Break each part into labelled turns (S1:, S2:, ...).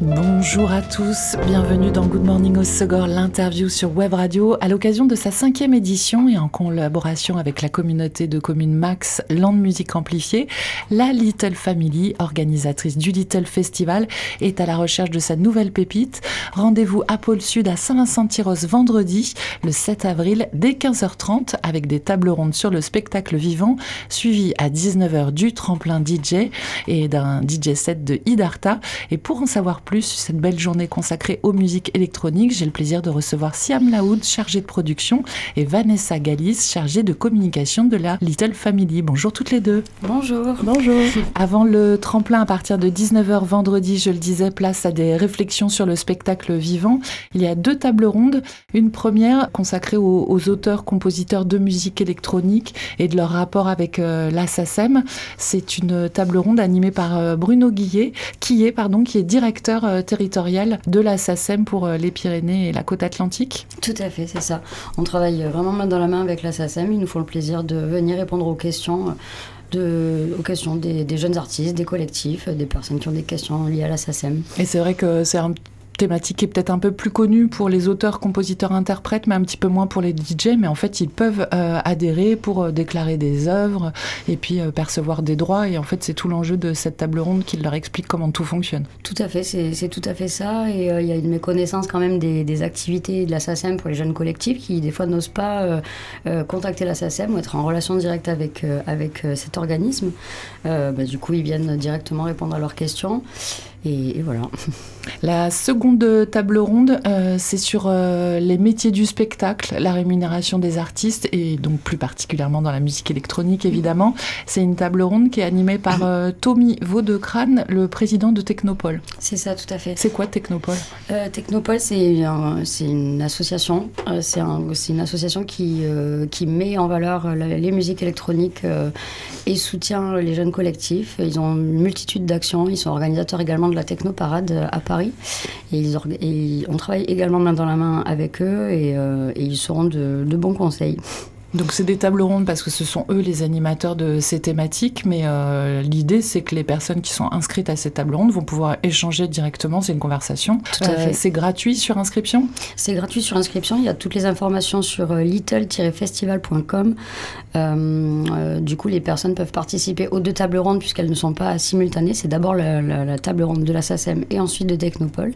S1: Bonjour à tous, bienvenue dans Good Morning Osegor, l'interview sur Web Radio à l'occasion de sa cinquième édition et en collaboration avec la communauté de communes Max Land Musique Amplifiée. La Little Family, organisatrice du Little Festival, est à la recherche de sa nouvelle pépite. Rendez-vous à Pôle Sud à Saint-Vincent-Tyros vendredi, le 7 avril, dès 15h30, avec des tables rondes sur le spectacle vivant, suivi à 19h du tremplin DJ et d'un DJ set de Idarta. Et pour en savoir sur cette belle journée consacrée aux musiques électroniques, j'ai le plaisir de recevoir Siam Laoud, chargée de production, et Vanessa Galis, chargée de communication de la Little Family. Bonjour toutes les deux.
S2: Bonjour.
S1: Bonjour. Avant le tremplin, à partir de 19h vendredi, je le disais, place à des réflexions sur le spectacle vivant. Il y a deux tables rondes. Une première consacrée aux, aux auteurs, compositeurs de musique électronique et de leur rapport avec euh, la SACEM. C'est une table ronde animée par euh, Bruno Guillet, qui est, pardon, qui est directeur euh, territorial de la SACEM pour euh, les Pyrénées et la côte atlantique.
S2: Tout à fait, c'est ça. On travaille vraiment main dans la main avec la SACEM. Ils nous font le plaisir de venir répondre aux questions. De, aux questions des, des jeunes artistes, des collectifs, des personnes qui ont des questions liées à la SACEM.
S1: Et c'est vrai que c'est un thématique qui est peut-être un peu plus connue pour les auteurs, compositeurs, interprètes, mais un petit peu moins pour les DJ. Mais en fait, ils peuvent euh, adhérer pour euh, déclarer des œuvres et puis euh, percevoir des droits. Et en fait, c'est tout l'enjeu de cette table ronde qui leur explique comment tout fonctionne.
S2: Tout à fait, c'est tout à fait ça. Et il y a une méconnaissance quand même des, des, activités de la SACEM pour les jeunes collectifs qui, des fois, n'osent pas contacter la SACEM ou être en relation directe avec, avec cet organisme. Bah, du coup, ils viennent directement répondre à leurs questions. Et, et, voilà.
S1: La seconde table ronde, euh, c'est sur euh, les métiers du spectacle, la rémunération des artistes, et donc plus particulièrement dans la musique électronique, évidemment. C'est une table ronde qui est animée par euh, Tommy Vaudecrane, le président de Technopole.
S2: C'est ça, tout à fait.
S1: C'est quoi Technopole?
S2: Technopole, c'est un, une association. c'est un, une association qui, qui met en valeur les musiques électroniques et soutient les jeunes collectifs. Ils ont une multitude d'actions. Ils sont organisateurs également de la Technoparade à Paris. Et, et, on travaille également main dans la main avec eux et, euh, ils seront de bons conseils.
S1: Donc c'est des tables rondes parce que ce sont eux les animateurs de ces thématiques, mais euh, l'idée c'est que les personnes qui sont inscrites à ces tables rondes vont pouvoir échanger directement, c'est une conversation.
S2: Tout à fait.
S1: C'est gratuit sur inscription?
S2: C'est gratuit sur inscription, il y a toutes les informations sur euh, little-festival.com. Euh, du coup les personnes peuvent participer aux deux tables rondes puisqu'elles ne sont pas simultanées, c'est d'abord la, la, la, table ronde de la SACEM et ensuite de Technopole.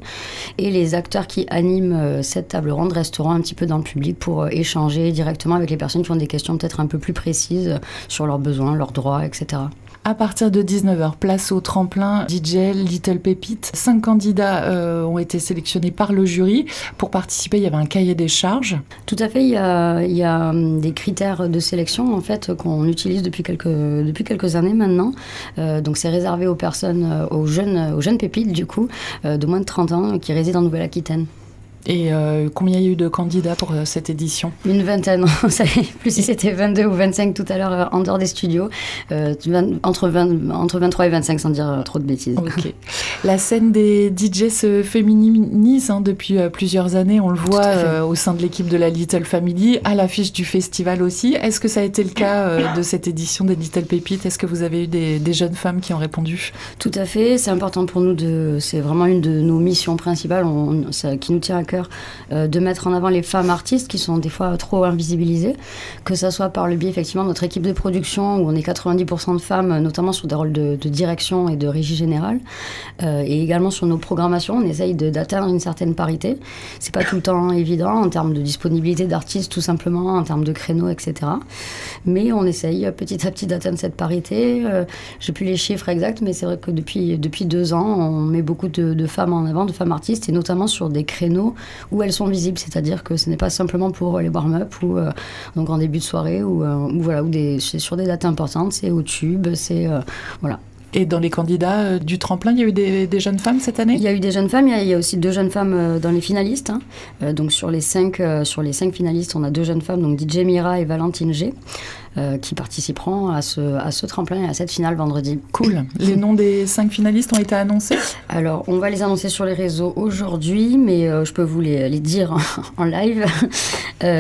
S2: Et les acteurs qui animent euh, cette table ronde resteront un petit peu dans le public pour euh, échanger directement avec les personnes qui ont des questions peut-être un peu plus précises sur leurs besoins, leurs droits, etc.
S1: À partir de 19h, place au tremplin DJ Little Pépite. Cinq candidats euh, ont été sélectionnés par le jury. Pour participer, il y avait un cahier des charges.
S2: Tout à fait, il y a, il y a des critères de sélection en fait qu'on utilise depuis quelques, depuis quelques années maintenant. Euh, donc c'est réservé aux personnes, aux jeunes, aux jeunes pépites du coup, euh, de moins de 30 ans qui résident en Nouvelle-Aquitaine.
S1: Et euh, combien il y a eu de candidats pour euh, cette édition?
S2: Une vingtaine. On savait plus si c'était 22 ou 25 tout à l'heure euh, en dehors des studios. 20, entre, 20, entre 23 et 25 sans dire trop de bêtises.
S1: La scène des DJ se féminise hein, depuis plusieurs années. On le voit au sein de l'équipe de la Little Family, à l'affiche du festival aussi. Est-ce que ça a été le cas de cette édition des Little Pépites Est-ce que vous avez eu des, des, jeunes femmes qui ont répondu?
S2: Tout à fait. C'est important pour nous. de. C'est vraiment une de nos missions principales on, ça, qui nous tient à cœur euh, de mettre en avant les femmes artistes qui sont des fois trop invisibilisées, que ce soit par le biais effectivement de notre équipe de production où on est 90% de femmes, notamment sur des rôles de, direction et de régie générale, euh, et également sur nos programmations, on essaye d'atteindre une certaine parité. C'est pas tout le temps évident en termes de disponibilité d'artistes, tout simplement, en termes de créneaux, etc. Mais on essaye petit à petit d'atteindre cette parité. Euh, J'ai plus les chiffres exacts, mais c'est vrai que depuis, depuis deux ans, on met beaucoup de femmes en avant, de femmes artistes, et notamment sur des créneaux où elles sont visibles, c'est-à-dire que ce n'est pas simplement pour les warm-up ou euh, donc en début de soirée ou, euh, ou voilà ou des sur des dates importantes, c'est au tube, c'est euh, voilà.
S1: Et dans les candidats euh, du tremplin, il y a eu des, des, jeunes femmes cette année?
S2: Il y a eu des jeunes femmes, il y a, il y a aussi deux jeunes femmes euh, dans les finalistes. Hein. Euh, donc sur les, cinq, sur les cinq finalistes, on a deux jeunes femmes, donc DJ Mira et Valentine G. qui participeront à ce, à ce tremplin et à cette finale vendredi.
S1: Cool. Les noms des cinq finalistes ont été annoncés?
S2: Alors, on va les annoncer sur les réseaux aujourd'hui, mais je peux vous les, les dire en, live.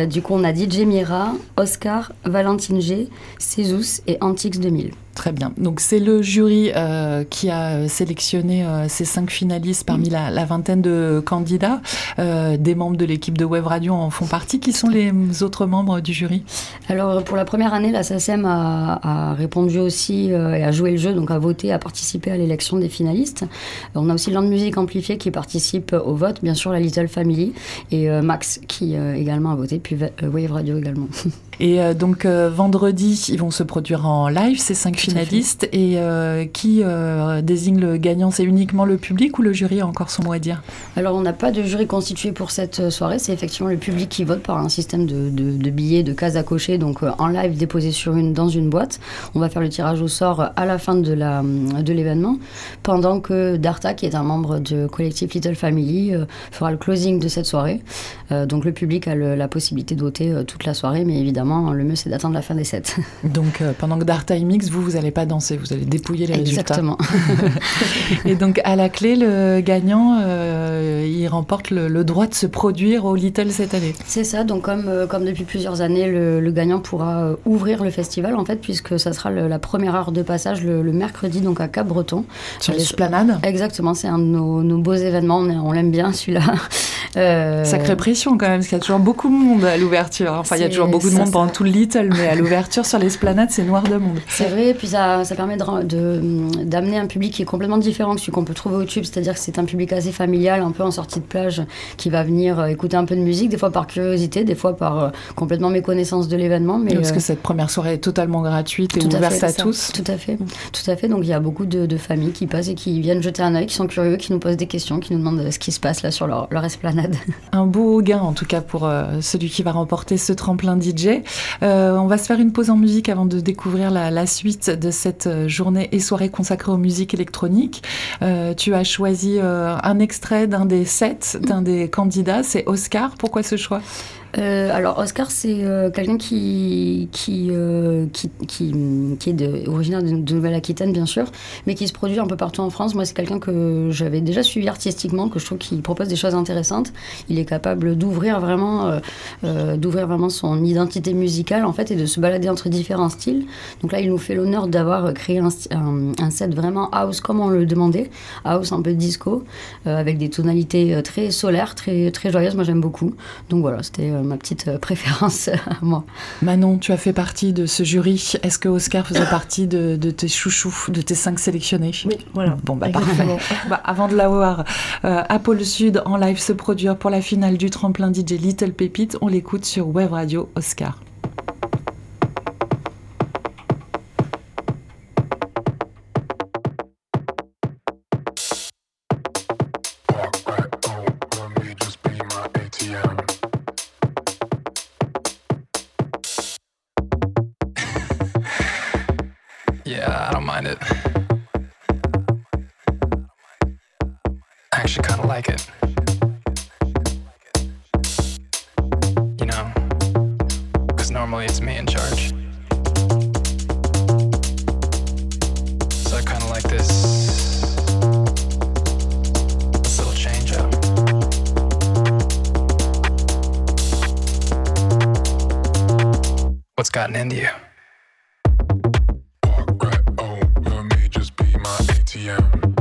S2: du coup, on a DJ Mira, Oscar, Valentine G, Cézus et Antix 2000.
S1: Très bien. Donc c'est le jury euh, qui a euh, sélectionné euh, ces cinq finalistes parmi la, vingtaine de candidats. des membres de l'équipe de Web Radio en font partie. Qui sont les autres membres du jury?
S2: Alors pour la première année, la SACEM a, répondu aussi et a joué le jeu, donc a voté, a participé à l'élection des finalistes. On a aussi Land Music Amplifié qui participe au vote, bien sûr la Little Family et Max qui également a voté, puis Wave Radio également.
S1: Et donc vendredi, ils vont se produire en live ces cinq finalistes et euh, qui euh, désigne le gagnant? C'est uniquement le public ou le jury a encore son mot à dire?
S2: Alors on n'a pas de jury constitué pour cette euh, soirée, c'est effectivement le public qui vote par un système de, de, billets, de cases à cocher, donc en live déposé sur une, dans une boîte. On va faire le tirage au sort à la fin de, la, de l'événement, pendant que Darta, qui est un membre du collectif Little Family, fera le closing de cette soirée. donc le public a la possibilité de voter toute la soirée, mais évidemment le mieux c'est d'attendre la fin des sets.
S1: Donc pendant que Darta y mix, vous vous n'allez pas danser, vous allez dépouiller les
S2: Exactement.
S1: résultats. et donc à la clé, le gagnant, euh, il remporte le, droit de se produire au Little cette année.
S2: C'est ça, donc comme, euh, comme depuis plusieurs années, le, gagnant pourra euh, ouvrir le festival en fait, puisque ça sera la première heure de passage le, mercredi donc à Cap-Breton.
S1: Sur l'esplanade?
S2: Exactement, c'est un de nos, beaux événements, on, l'aime bien celui-là.
S1: Sacrée pression quand même, parce qu'il y a toujours beaucoup de monde à l'ouverture. Enfin, il y a toujours beaucoup de monde pendant tout le Little, mais à l'ouverture sur l'esplanade, c'est noir de monde.
S2: C'est vrai, puis ça, ça permet d'amener de, d'amener un public qui est complètement différent que celui qu'on peut trouver au tube, c'est-à-dire que c'est un public assez familial, un peu en sortie de plage, qui va venir euh, écouter un peu de musique, des fois par curiosité, des fois par euh, complètement méconnaissance de l'événement.
S1: Mais parce que euh, cette première soirée est totalement gratuite et ouverte à, tous.
S2: Tout à fait, tout à fait. Donc il y a beaucoup de, familles qui passent et qui viennent jeter un œil, qui sont curieux, qui nous posent des questions, qui nous demandent ce qui se passe là sur leur, leur esplanade.
S1: Un beau gain en tout cas pour celui qui va remporter ce tremplin DJ. on va se faire une pause en musique avant de découvrir la, la suite de cette euh, journée et soirée consacrée aux musiques électroniques. Euh, tu as choisi euh, un extrait d'un des sept, d'un des candidats, c'est Oscar. Pourquoi ce choix?
S2: Euh, alors Oscar, c'est euh, quelqu'un qui euh, qui, qui, qui, est originaire de, Nouvelle-Aquitaine, bien sûr, mais qui se produit un peu partout en France. Moi, c'est quelqu'un que j'avais déjà suivi artistiquement, que je trouve qu'il propose des choses intéressantes. Il est capable d'ouvrir vraiment, d'ouvrir vraiment son identité musicale, en fait, et de se balader entre différents styles. Donc là, il nous fait l'honneur d'avoir créé un, un, set vraiment house comme on le demandait, house un peu disco, avec des tonalités très solaires, très, très joyeuses. Moi, j'aime beaucoup. Donc voilà, c'était ma petite euh, préférence à moi.
S1: Manon, tu as fait partie de ce jury. Est-ce que Oscar faisait partie de, tes chouchous, de tes cinq sélectionnés?
S3: Oui, voilà.
S1: Bon, bah parfait. bah, avant de l'avoir euh, à Pôle Sud en live se produire pour la finale du tremplin DJ Little Pépite, on l'écoute sur Web Radio Oscar. Radio.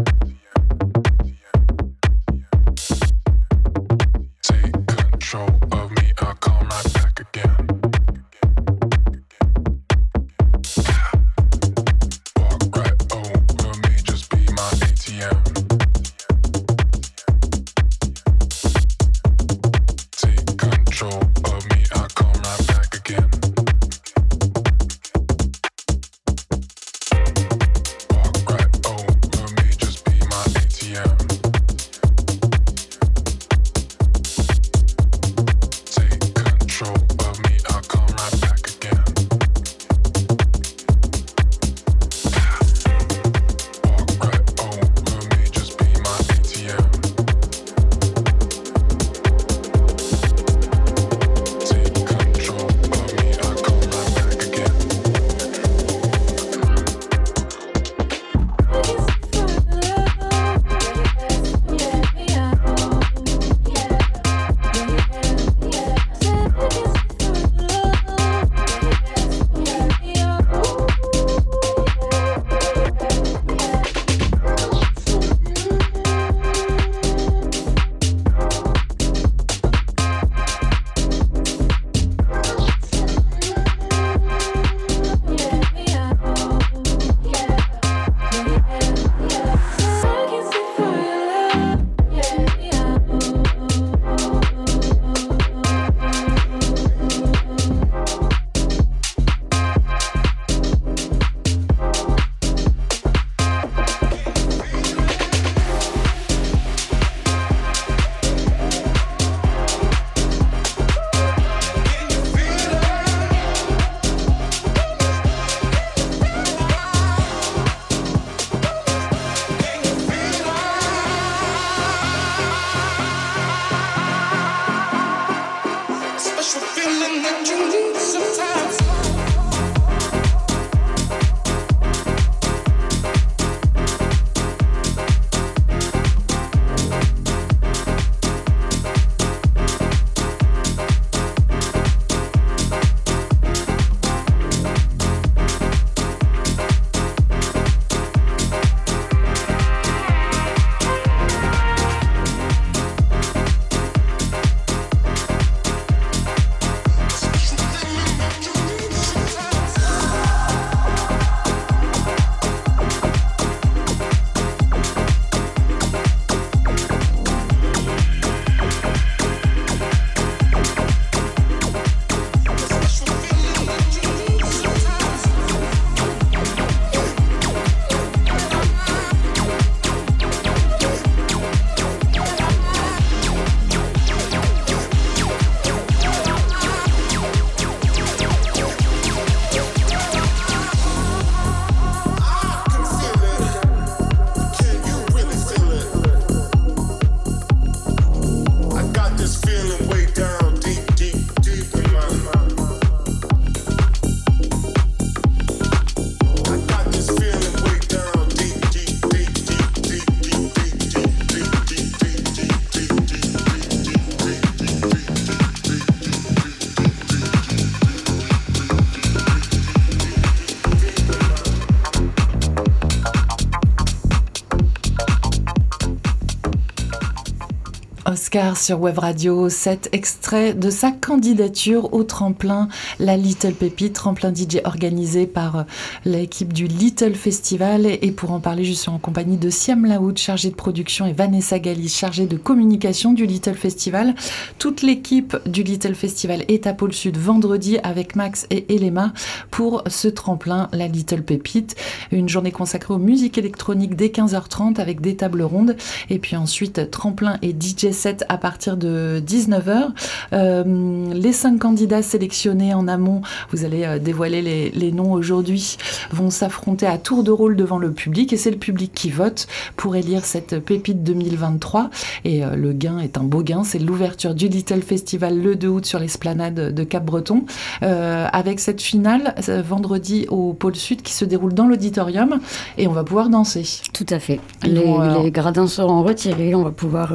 S1: Oscar sur Web Radio, cet extrait de sa candidature au tremplin La Little Pépite, tremplin DJ organisé par euh, l'équipe du Little Festival. Et pour en parler, je suis en compagnie de Siam Laoud, chargée de production, et Vanessa Galli, chargée de communication du Little Festival. Toute l'équipe du Little Festival est à Pôle Sud vendredi avec Max et Elema pour ce tremplin La Little Pépite. Une journée consacrée aux musiques électroniques dès 15h30 avec des tables rondes. Et puis ensuite, tremplin et DJ set à partir de 19h. Euh, les cinq candidats sélectionnés en amont, vous allez euh, dévoiler les, noms aujourd'hui, vont s'affronter à tour de rôle devant le public et c'est le public qui vote pour élire cette pépite 2023. Et euh, le gain est un beau gain, c'est l'ouverture du Little Festival le 2 août sur l'esplanade de Cap-Breton avec cette finale vendredi au pôle sud qui se déroule dans l'auditorium et on va pouvoir danser.
S2: Tout à fait. Les, les, gradins seront retirés, on va pouvoir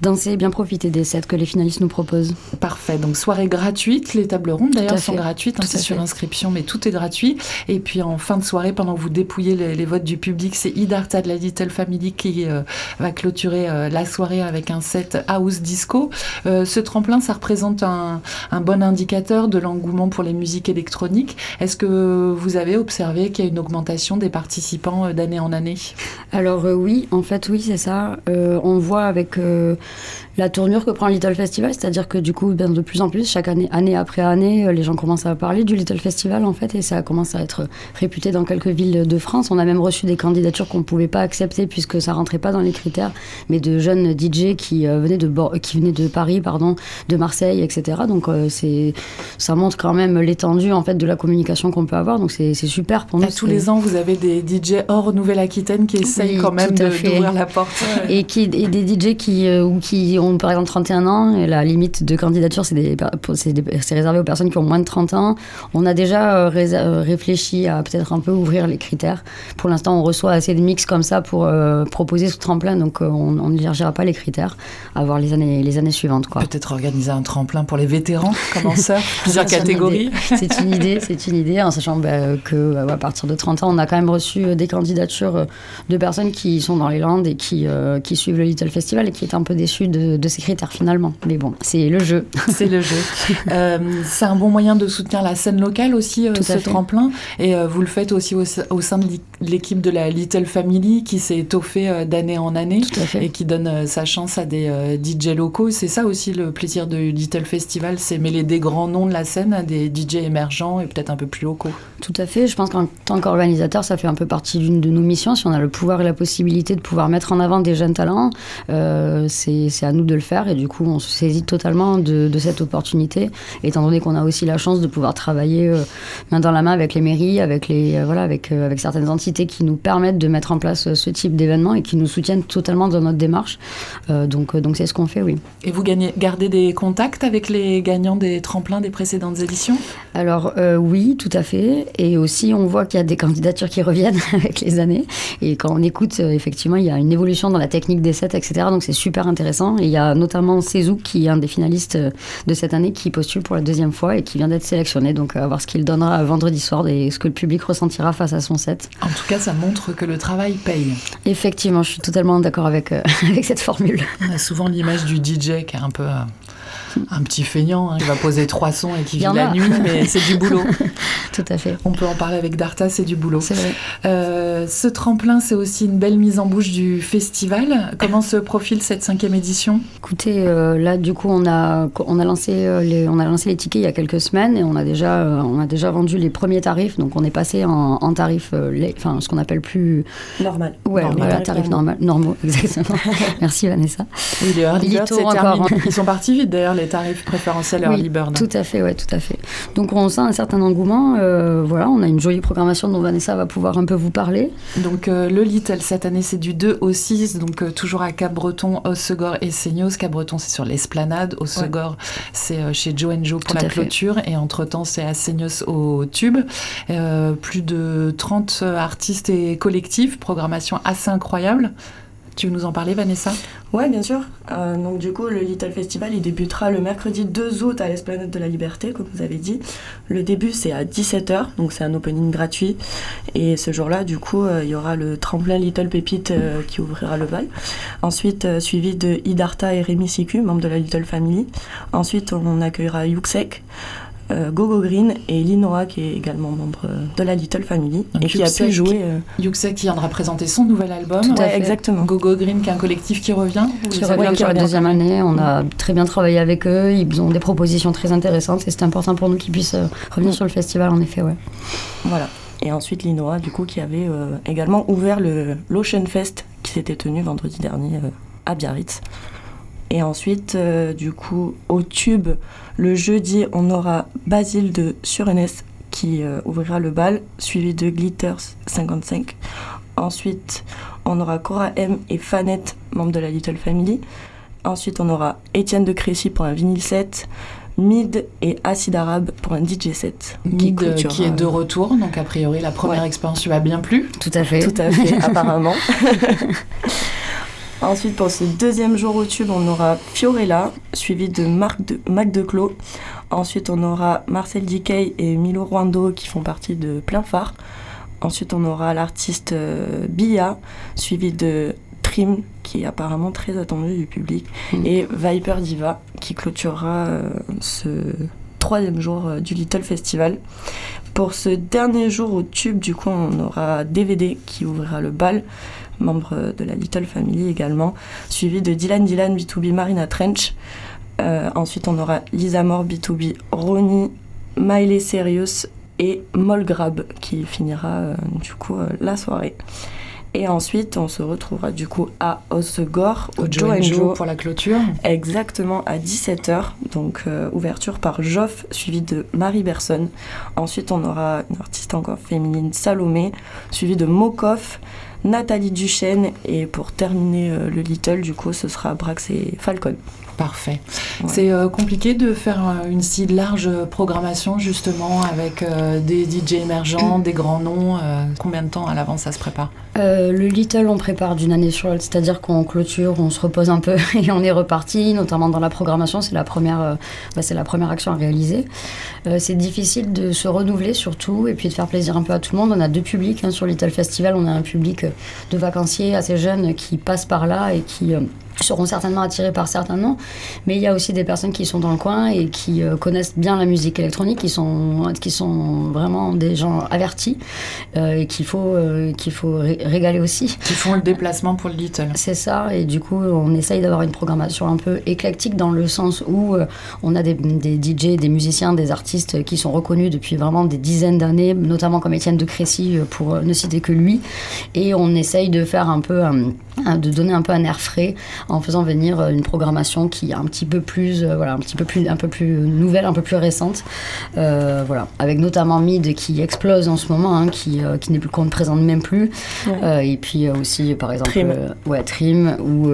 S2: danser bien profiter des sets que les finalistes nous proposent.
S1: Parfait. Donc soirée gratuite, les tables rondes d'ailleurs sont gratuites, hein, c'est sur inscription, mais tout est gratuit. Et puis en fin de soirée, pendant que vous dépouillez les, votes du public, c'est Idarta de la Little Family qui euh, va clôturer euh, la soirée avec un set house disco. Euh, ce tremplin, ça représente un, un bon indicateur de l'engouement pour les musiques électroniques. Est-ce que vous avez observé qu'il y a une augmentation des participants d'année en année?
S2: Alors oui, en fait oui, c'est ça. on voit avec la tournure que prend le Little Festival, c'est-à-dire que du coup, de plus en plus, chaque année, année après année, euh, les gens commencent à parler du Little Festival en fait, et ça commence à être réputé dans quelques villes de France. On a même reçu des candidatures qu'on ne pouvait pas accepter puisque ça rentrait pas dans les critères, mais de jeunes DJ qui euh, venaient de qui venaient de Paris, pardon, de Marseille, etc. Donc euh, c'est ça montre quand même l'étendue en fait de la communication qu'on peut avoir. Donc c'est super pour nous.
S1: tous les ans, vous avez des DJ hors Nouvelle-Aquitaine qui essayent quand même d'ouvrir la porte.
S2: Et, qui, et des DJ qui, ou qui ont par exemple 31 ans, et la limite de candidature, c'est réservé aux personnes qui ont moins de 30 ans. On a déjà euh, euh, réfléchi à peut-être un peu ouvrir les critères. Pour l'instant, on reçoit assez de mix comme ça pour euh, proposer ce tremplin, donc on n'élargira pas les critères à voir les années, les années suivantes.
S1: Peut-être organiser un tremplin pour les vétérans, commenceurs, plusieurs catégories?
S2: C'est une idée, c'est une idée, en sachant bah, que à partir de 30 ans, on a quand même reçu des candidatures de personnes qui sont dans les Landes et qui, qui suivent le Little Festival et qui étaient un peu déçues de de, ces critères finalement. Mais bon, c'est le jeu.
S1: C'est le jeu. Euh, c'est un bon moyen de soutenir la scène locale aussi, euh, ce tremplin. Et euh, vous le faites aussi au, sein de l'équipe de la Little Family qui s'est étoffée d'année en année et qui donne sa chance à des DJ locaux. C'est ça aussi le plaisir de Little Festival, c'est mêler des grands noms de la scène à des DJ émergents et peut-être un peu plus locaux.
S2: Tout à fait. Je pense qu'en tant qu'organisateur, ça fait un peu partie d'une de nos missions. Si on a le pouvoir et la possibilité de pouvoir mettre en avant des jeunes talents, c'est à nous de le faire. Et du coup on se saisit totalement de, cette opportunité étant donné qu'on a aussi la chance de pouvoir travailler euh, main dans la main avec les mairies avec les euh, voilà avec euh, avec certaines entités qui nous permettent de mettre en place ce type d'événement et qui nous soutiennent totalement dans notre démarche. Donc donc c'est ce qu'on fait oui.
S1: Et vous gagnez, gardez des contacts avec les gagnants des tremplins des précédentes éditions?
S2: Alors oui tout à fait. Et aussi on voit qu'il y a des candidatures qui reviennent avec les années. Et quand on écoute effectivement il y a une évolution dans la technique des sets etc donc c'est super intéressant. Et y a notamment Cézou, qui est un des finalistes euh, de cette année, qui postule pour la deuxième fois et qui vient d'être sélectionné. Donc, à voir ce qu'il donnera vendredi soir et ce que le public ressentira face à son set.
S1: En tout cas, ça montre que le travail paye.
S2: Effectivement, je suis totalement d'accord avec, euh, avec cette formule.
S1: On a souvent l'image du DJ qui est un peu. Euh, un petit feignant hein, qui va poser trois sons et qui vit la nuit, mais c'est du boulot.
S2: Tout à fait.
S1: On peut en parler avec Darta, c'est du boulot.
S2: C'est vrai.
S1: Euh, ce tremplin, c'est aussi une belle mise en bouche du festival. Comment se profile cette cinquième édition?
S2: Écoutez, euh, là, du coup, on a, on, a lancé, euh, les, on a lancé les tickets il y a quelques semaines et on a déjà, on a déjà vendu les premiers tarifs. Donc, on est passé en, en tarif, enfin, ce qu'on appelle plus.
S3: Normal.
S2: Ouais,
S3: normal,
S2: tarif normal. Normaux, exactement. Merci, Vanessa.
S1: Oui, les early Ils sont partis vite, d'ailleurs, les tarifs préférentiels early bird.
S2: Tout à fait, ouais, tout à fait. Donc, on sent un certain engouement. Euh, voilà, on a une jolie programmation dont Vanessa va pouvoir un peu vous parler.
S1: Donc euh, le Little cette année c'est du 2 au 6, donc euh, toujours à Cap-Breton, Ossegor et Seignos. Cap-Breton c'est sur l'esplanade, Ossegor c'est chez Joe Joe pour la clôture et entre-temps c'est à Seignos au Tube. plus de 30 artistes et collectifs, programmation assez incroyable. Tu veux nous en parler, Vanessa?
S3: Ouais, bien sûr. Euh, donc du coup, le Little Festival, il débutera le mercredi 2 août à l'Esplanade de la Liberté, comme vous avez dit. Le début, c'est à 17h, donc c'est un opening gratuit. Et ce jour-là, du coup, euh, il y aura le tremplin Little Pépite euh, qui ouvrira le bal. Ensuite, suivi de Idarta et Rémi Siku, membres de la Little Family. Ensuite, on accueillera Yuxek. Euh, Gogo Green et Linoa qui est également membre euh, de la Little Family et qui a pu jouer.
S1: Euh... Yuxek qui viendra présenter son nouvel album.
S3: Tout à fait. exactement.
S1: Gogo Green qui est un collectif qui revient.
S2: Qui revient pour la deuxième année. On a très bien travaillé avec eux. Ils ont des propositions très intéressantes et c'est important pour nous qu'ils puissent revenir sur le festival en effet. Ouais.
S3: Voilà. Et ensuite Linoa du coup qui avait également ouvert le l'Ocean Fest qui s'était tenu vendredi dernier à Biarritz. Et ensuite, euh, du coup, au tube, le jeudi, on aura Basile de Surenes qui euh, ouvrira le bal, suivi de Glitters 55. Ensuite, on aura Cora M et Fanette, membres de la Little Family. Ensuite, on aura Étienne de Crécy pour un vinyle set. Mid et Acid Arabe pour un DJ set.
S1: Mid qui, qui est de retour, donc a priori la première expérience lui a bien plu.
S2: Tout à fait.
S3: Tout à fait, apparemment. Ensuite, pour ce deuxième jour au tube, on aura Fiorella, suivi de Marc de, Mac Declos. Ensuite, on aura Marcel Dickey et Milo Ruando qui font partie de Plein Phare. Ensuite, on aura l'artiste euh, Bia, suivi de Trim, qui est apparemment très attendu du public, mm. et Viper Diva, qui clôturera euh, ce troisième jour euh, du Little Festival. Pour ce dernier jour au tube, du coup, on aura DVD qui ouvrira le bal membre de la Little Family également, suivi de Dylan Dylan B2B Marina Trench. Euh, ensuite, on aura Lisa Moore B2B Ronnie, Miley Serious et Molgrab qui finira euh, du coup euh, la soirée. Et ensuite, on se retrouvera du coup à Osegor,
S1: au, Joe Joe pour la clôture.
S3: Exactement, à 17h. Donc, ouverture par Joff, suivi de Marie Berson. Ensuite, on aura une artiste encore féminine, Salomé, suivi de Mokoff. Nathalie Duchesne et pour terminer euh, le Little, du coup, ce sera Brax et Falcon.
S1: Parfait. C'est euh, compliqué de faire euh, une si large programmation justement avec des DJ émergents, des grands noms. combien de temps à l'avance ça se prépare?
S2: Le Little, on prépare d'une année sur l'autre, c'est-à-dire qu'on clôture, on se repose un peu et on est reparti, notamment dans la programmation. C'est la première, bah, c'est la première action à réaliser. c'est difficile de se renouveler surtout et puis de faire plaisir un peu à tout le monde. On a deux publics hein, sur Little Festival. On a un public de vacanciers assez jeunes qui passent par là et qui euh, seront certainement attirés par certains noms, mais il y a aussi des personnes qui sont dans le coin et qui euh, connaissent bien la musique électronique, qui sont, qui sont vraiment des gens avertis euh, et qu'il faut, qu'il faut régaler aussi.
S1: Qui font le déplacement pour le Little.
S2: C'est ça, et du coup on essaye d'avoir une programmation un peu éclectique dans le sens où on a des, des DJ, des musiciens, des artistes qui sont reconnus depuis vraiment des dizaines d'années, notamment comme Étienne de Crécy pour ne citer que lui, et on essaye de faire un peu, de donner un peu un air frais en faisant venir euh, une programmation qui est un petit peu plus, euh, voilà, un petit peu plus, un peu plus nouvelle, un peu plus récente, euh, voilà, avec notamment Mid qui explose en ce moment, hein, qui, qui n'est plus qu'on ne présente même plus, et puis aussi par exemple,
S3: Trim,
S2: ouais, Trim ou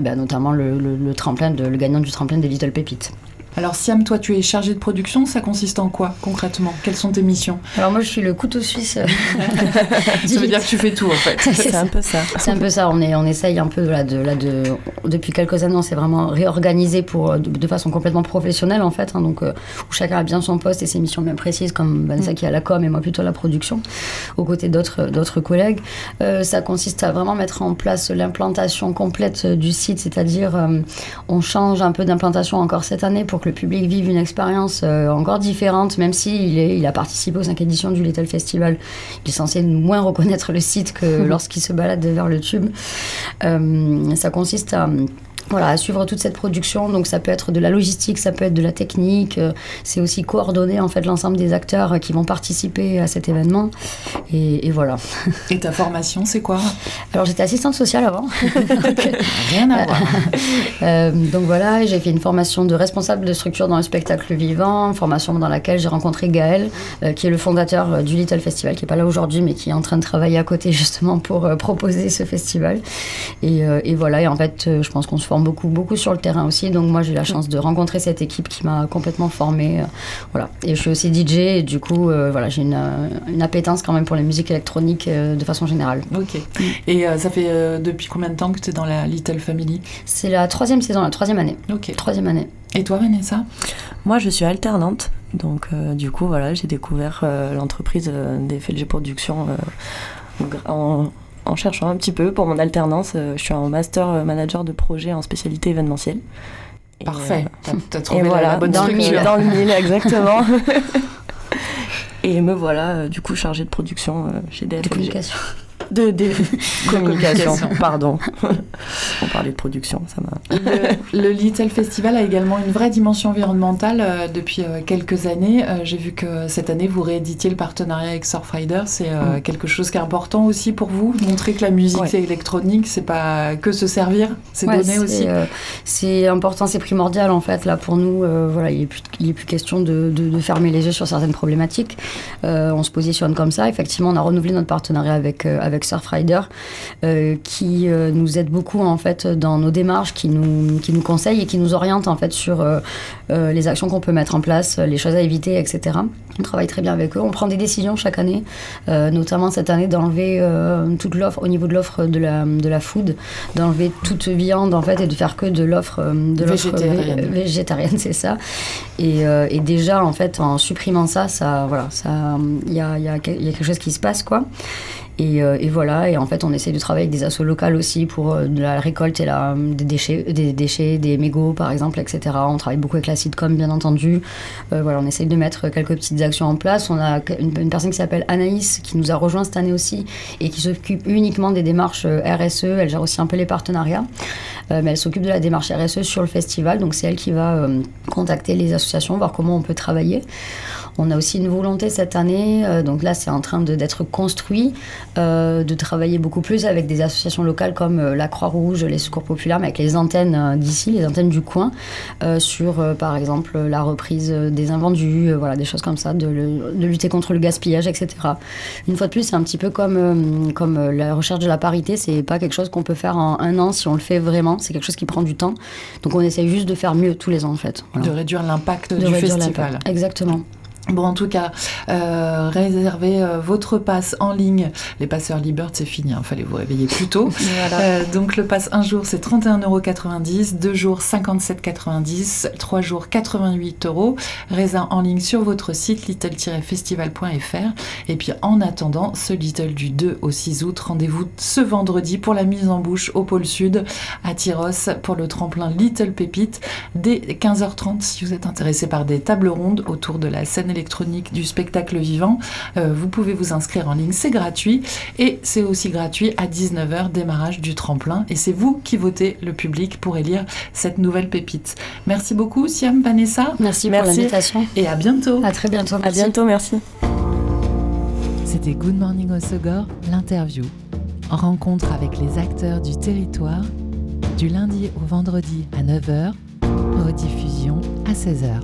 S2: bah, notamment le, le, tremplin de, le gagnant du tremplin des Little Pépites.
S1: Alors Siam, toi tu es chargé de production, ça consiste en quoi concrètement? Quelles sont tes missions?
S2: Alors moi je suis le couteau suisse. ça
S1: veut dire que tu fais tout en fait.
S3: C'est un peu ça.
S2: C'est un peu ça, on, est, on essaye un peu là, de, là, de... Depuis quelques années on s'est vraiment réorganisé pour, de, façon complètement professionnelle en fait, hein, donc euh, où chacun a bien son poste et ses missions bien précises comme Vanessa mm. qui a la com et moi plutôt la production, aux côtés d'autres collègues. Euh, ça consiste à vraiment mettre en place l'implantation complète du site, c'est-à-dire euh, on change un peu d'implantation encore cette année pour que le public vive une expérience euh, encore différente, même s'il il, il a participé aux cinq éditions du Little Festival. Il est censé moins reconnaître le site que lorsqu'il se balade vers le tube. Euh, ça consiste à voilà, à suivre toute cette production. Donc ça peut être de la logistique, ça peut être de la technique. Euh, c'est aussi coordonner en fait l'ensemble des acteurs qui vont participer à cet événement. Et, voilà.
S1: Et ta formation, c'est quoi?
S2: Alors j'étais assistante sociale avant.
S1: Rien à voir.
S2: Euh, donc voilà, j'ai fait une formation de responsable de structure dans le spectacle vivant, formation dans laquelle j'ai rencontré Gaël, euh, qui est le fondateur du Little Festival, qui n'est pas là aujourd'hui, mais qui est en train de travailler à côté justement pour proposer ce festival. Et, et, voilà, et en fait, je pense qu'on se forme beaucoup, beaucoup sur le terrain aussi. Donc moi, j'ai eu la chance de rencontrer cette équipe qui m'a complètement formée. euh, voilà. Et je suis aussi DJ et du coup, euh, voilà, j'ai une, euh, une appétence quand même pour les musiques électroniques euh, de façon générale.
S1: Ok. Et euh, ça fait euh, depuis combien de temps que tu es dans la Little Family?
S2: C'est la troisième saison, la troisième année.
S1: Ok.
S2: Troisième année.
S1: Et toi, Vanessa?
S3: Moi, je suis alternante. Donc, euh, du coup, voilà, j'ai découvert euh, l'entreprise euh, des FLG Productions euh, en, en cherchant un petit peu pour mon alternance. Euh, je suis en master euh, manager de projet en spécialité événementielle. Et,
S1: Parfait.
S3: euh,
S1: T'as- T'as
S3: et
S1: trouvé la-
S3: voilà,
S1: la bonne
S2: dans le
S1: structure.
S2: mille.
S3: Dans le mille, exactement. et me voilà, du coup, chargée de production chez
S2: De
S3: DFLG. De, de communication, pardon. On parlait de production, ça m'a.
S1: Le, le Little Festival a également une vraie dimension environnementale euh, depuis euh, quelques années. Euh, J'ai vu que cette année, vous rééditiez le partenariat avec Surfrider. C'est
S3: Mm.
S1: quelque chose qui est important aussi pour vous, montrer que la musique
S3: Ouais.
S1: électronique, c'est pas que se servir, c'est
S2: Ouais,
S1: donner aussi.
S2: c'est important, c'est primordial en fait là pour nous. voilà, il n'est plus, plus question de, de- de fermer les yeux sur certaines problématiques. On se positionne comme ça. Effectivement, on a renouvelé notre partenariat avec avec Surfrider, euh, qui euh, nous aide beaucoup en fait dans nos démarches, qui nous qui nous conseille et qui nous oriente en fait sur euh, les actions qu'on peut mettre en place, les choses à éviter, etc. On travaille très bien avec eux. On prend des décisions chaque année, notamment cette année d'enlever toute l'offre au niveau de l'offre de la de la food, d'enlever toute viande en fait et de faire que de l'offre de
S1: Végétarienne.
S2: vé- végétarienne, c'est ça. Et, euh, et déjà en fait en supprimant ça, ça voilà, ça il y a, y, a, y a quelque chose qui se passe quoi. Et, euh, et voilà, et en fait, on essaie de travailler avec des assos locales aussi pour euh, la récolte et la, des, déchets, des déchets, des mégots par exemple, etc. On travaille beaucoup avec la Sitcom, bien entendu. Euh, voilà, on essaye de mettre quelques petites actions en place. On a une, personne qui s'appelle Anaïs qui nous a rejoint cette année aussi et qui s'occupe uniquement des démarches RSE. Elle gère aussi un peu les partenariats, mais elle s'occupe de la démarche RSE sur le festival. Donc c'est elle qui va contacter les associations, voir comment on peut travailler. On a aussi une volonté cette année, donc là c'est en train d'être construit, euh, de travailler beaucoup plus avec des associations locales comme euh, la Croix-Rouge, les Secours Populaires, mais avec les antennes euh, d'ici, les antennes du coin, sur par exemple la reprise des invendus, voilà, des choses comme ça, de, le- de lutter contre le gaspillage, etc. Une fois de plus, c'est un petit peu comme, comme la recherche de la parité, c'est pas quelque chose qu'on peut faire en un an si on le fait vraiment, c'est quelque chose qui prend du temps. Donc on essaye juste de faire mieux tous les ans en fait. Voilà.
S1: De réduire l'impact
S2: De
S1: du
S2: réduire
S1: festival.
S2: Exactement.
S1: Bon, en tout cas, euh, réservez euh, votre passe en ligne. Les passeurs Libert, c'est fini, il fallait vous réveiller plus tôt. Euh, donc le pass un jour c'est 31,90€, deux jours 57,90€, trois jours 88 euros. Raisin en ligne sur votre site little-festival.fr. Et puis en attendant, ce Little du 2 au 6 août, rendez-vous ce vendredi pour la mise en bouche au pôle sud à Tyros pour le tremplin Little Pépite dès 15h30 si vous êtes intéressé par des tables rondes autour de la scène électronique du spectacle vivant. euh, vous pouvez vous inscrire en ligne, c'est gratuit. Et c'est aussi gratuit à 19h, démarrage du tremplin. Et c'est vous qui votez le public pour élire cette nouvelle pépite. Merci beaucoup, Siam, Vanessa.
S2: Merci,
S3: Merci.
S2: pour l'invitation.
S1: Et à bientôt.
S2: À très bientôt.
S3: À
S2: merci.
S3: bientôt, merci.
S1: C'était Good Morning Osogor, l'interview. Rencontre avec les acteurs du territoire, du lundi au vendredi à 9h, rediffusion à 16h.